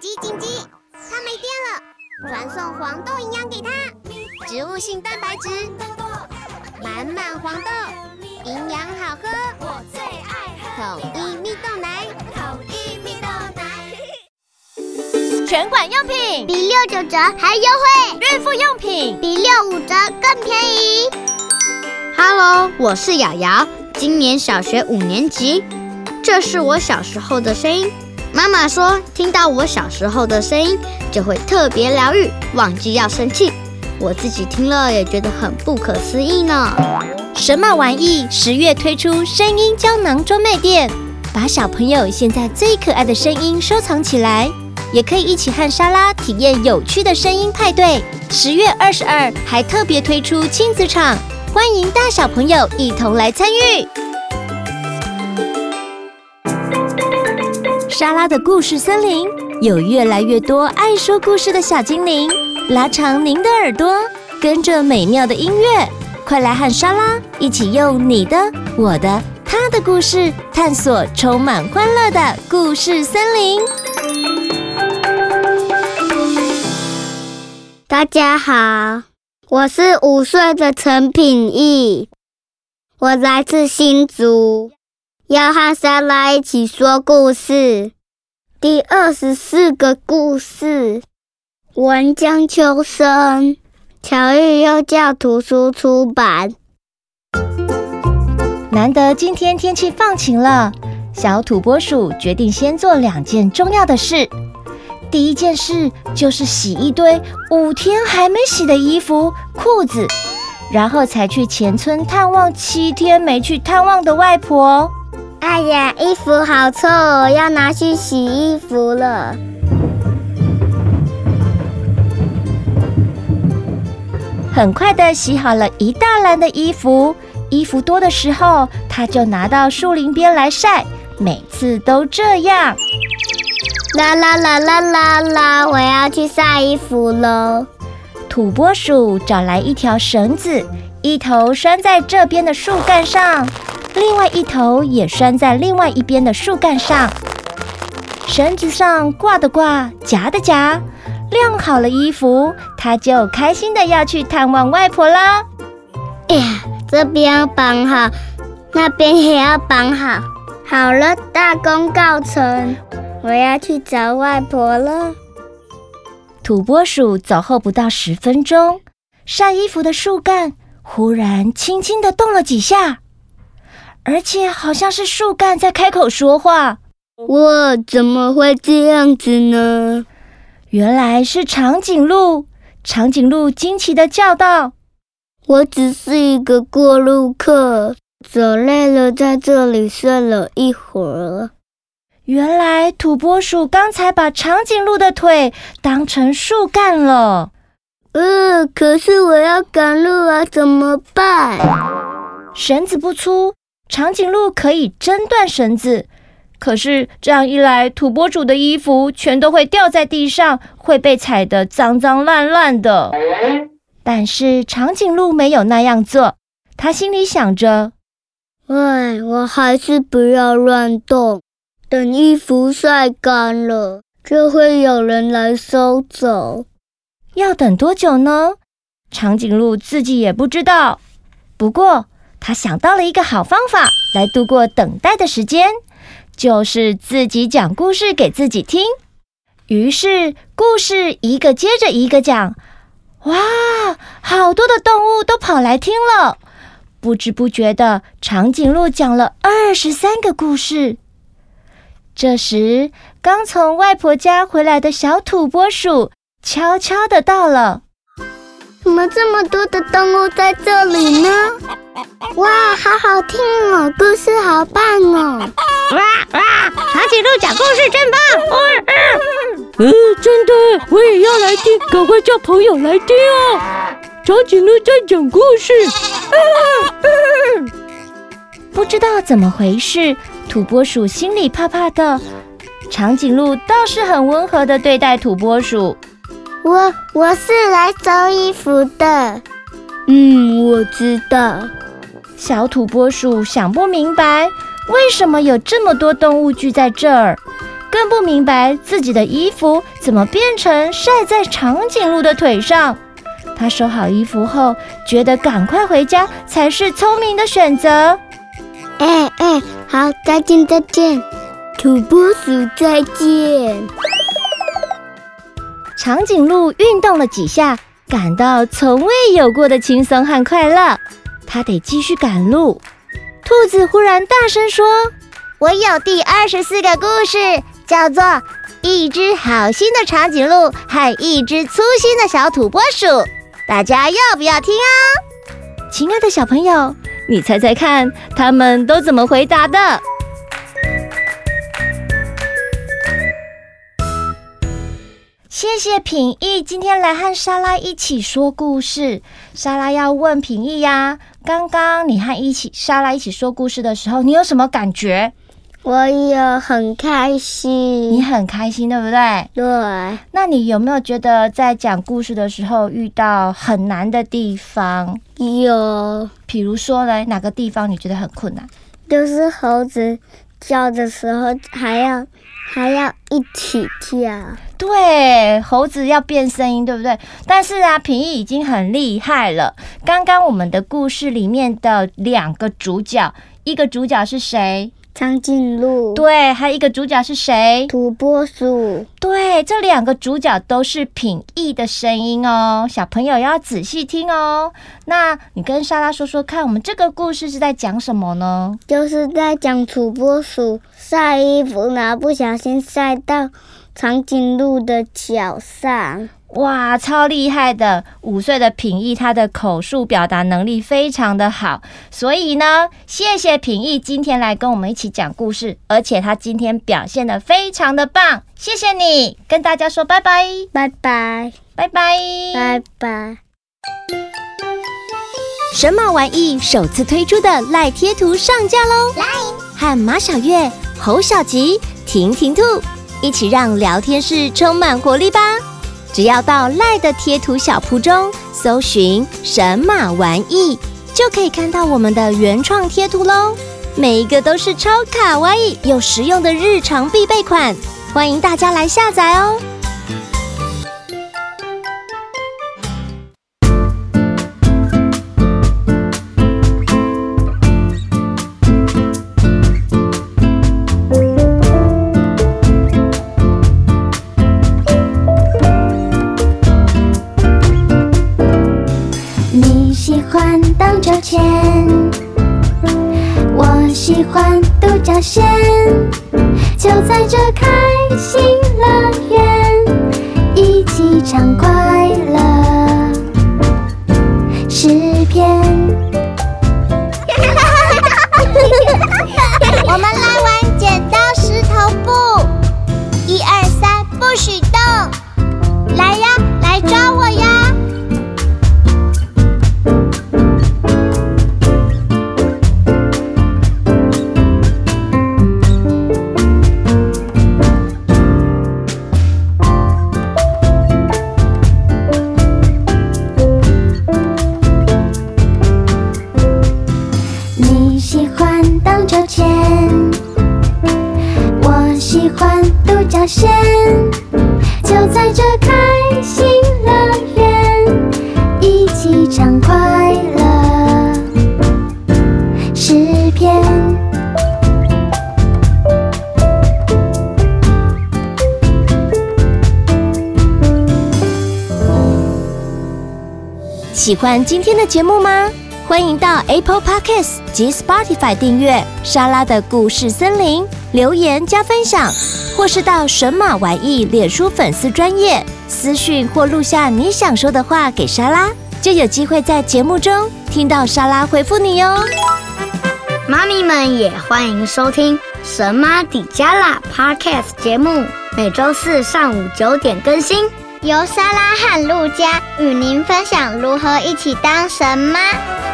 紧急紧急！它没电了，传送黄豆营养给它，植物性蛋白质，满满黄豆，营养好喝，我最爱喝统一蜜豆奶，统一蜜豆奶。全馆用品比六九折还优惠，孕妇用品比六五折更便宜。Hello，我是瑶瑶，今年小学五年级，这是我小时候的声音。妈妈说，听到我小时候的声音，就会特别疗愈，忘记要生气。我自己听了也觉得很不可思议呢。神马玩意十月推出声音胶囊专卖店，把小朋友现在最可爱的声音收藏起来，也可以一起和莎拉体验有趣的声音派对。十月二十二还特别推出亲子场，欢迎大小朋友一同来参与。莎拉的故事森林有越来越多爱说故事的小精灵，拉长您的耳朵，跟着美妙的音乐，快来和莎拉一起用你的、我的、他的故事，探索充满欢乐的故事森林。大家好，我是五岁的陈品义，我来自新竹。要和莎拉一起说故事，第二十四个故事，文江秋生，巧遇幼教图书出版。难得今天天气放晴了，小土拨鼠决定先做两件重要的事。第一件事就是洗一堆五天还没洗的衣服、裤子，然后才去前村探望七天没去探望的外婆。哎呀，衣服好臭哦，要拿去洗衣服了。很快的洗好了一大篮的衣服，衣服多的时候，他就拿到树林边来晒，每次都这样。啦啦啦啦啦啦，我要去晒衣服喽。土拨鼠找来一条绳子，一头拴在这边的树干上。另外一头也拴在另外一边的树干上，绳子上挂的挂，夹的夹，晾好了衣服，他就开心的要去探望外婆啦。哎呀，这边要绑好，那边也要绑好。好了，大功告成，我要去找外婆了。土拨鼠走后不到十分钟，晒衣服的树干忽然轻轻的动了几下。而且好像是树干在开口说话。我，怎么会这样子呢？原来是长颈鹿。长颈鹿惊奇的叫道：“我只是一个过路客，走累了，在这里睡了一会儿。”原来土拨鼠刚才把长颈鹿的腿当成树干了。呃，可是我要赶路啊，怎么办？绳子不粗。长颈鹿可以挣断绳子，可是这样一来，土拨鼠的衣服全都会掉在地上，会被踩得脏脏烂烂的。但是长颈鹿没有那样做，它心里想着：“哎，我还是不要乱动，等衣服晒干了，就会有人来收走。要等多久呢？长颈鹿自己也不知道。不过，他想到了一个好方法来度过等待的时间，就是自己讲故事给自己听。于是故事一个接着一个讲，哇，好多的动物都跑来听了。不知不觉的，长颈鹿讲了二十三个故事。这时，刚从外婆家回来的小土拨鼠悄悄的到了。怎么这么多的动物在这里呢？哇，好好听哦，故事好棒哦！哇哇，长颈鹿讲故事真棒！嗯，真的，我也要来听，赶快叫朋友来听哦！长颈鹿在讲故事。不知道怎么回事，土拨鼠心里怕怕的，长颈鹿倒是很温和的对待土拨鼠。我我是来收衣服的，嗯，我知道。小土拨鼠想不明白，为什么有这么多动物聚在这儿，更更不明白自己的衣服怎么变成晒在长颈鹿的腿上。他收好衣服后，觉得赶快回家才是聪明的选择。哎哎，好，再见再见，土拨鼠再见。长颈鹿运动了几下，感到从未有过的轻松和快乐。他得继续赶路。兔子忽然大声说：“我有第二十四个故事，叫做《一只好心的长颈鹿和一只粗心的小土拨鼠》，大家要不要听啊？”亲爱的小朋友，你猜猜看，他们都怎么回答的？谢谢品艺今天来和莎拉一起说故事。莎拉要问品艺呀，刚刚你和一起莎拉一起说故事的时候，你有什么感觉？我有很开心。你很开心，对不对？对。那你有没有觉得在讲故事的时候遇到很难的地方？有。比如说呢，哪个地方你觉得很困难？就是猴子叫的时候还要。还要一起跳，对，猴子要变声音，对不对？但是啊，品艺已经很厉害了。刚刚我们的故事里面的两个主角，一个主角是谁？长颈鹿，对，还有一个主角是谁？土拨鼠，对，这两个主角都是品艺的声音哦，小朋友要仔细听哦。那你跟莎拉说说看，我们这个故事是在讲什么呢？就是在讲土拨鼠晒衣服，然后不小心晒到长颈鹿的脚上。哇，超厉害的！五岁的品艺，他的口述表达能力非常的好，所以呢，谢谢品艺今天来跟我们一起讲故事，而且他今天表现的非常的棒，谢谢你，跟大家说拜拜，拜拜，拜拜，拜拜。神马玩意首次推出的赖贴图上架喽！来，和马小月、侯小吉、婷婷兔一起让聊天室充满活力吧！只要到赖的贴图小铺中搜寻“神马玩意”，就可以看到我们的原创贴图喽。每一个都是超卡哇伊又实用的日常必备款，欢迎大家来下载哦。现就在这开心乐园，一起唱快乐诗篇。喜欢今天的节目吗？欢迎到 Apple Podcasts 及 Spotify 订阅莎拉的故事森林，留言加分享，或是到神马玩意脸书粉丝专页私讯或录下你想说的话给莎拉，就有机会在节目中听到莎拉回复你哟。妈咪们也欢迎收听神妈底加拉 Podcast 节目，每周四上午九点更新。由莎拉和路加与您分享如何一起当神妈。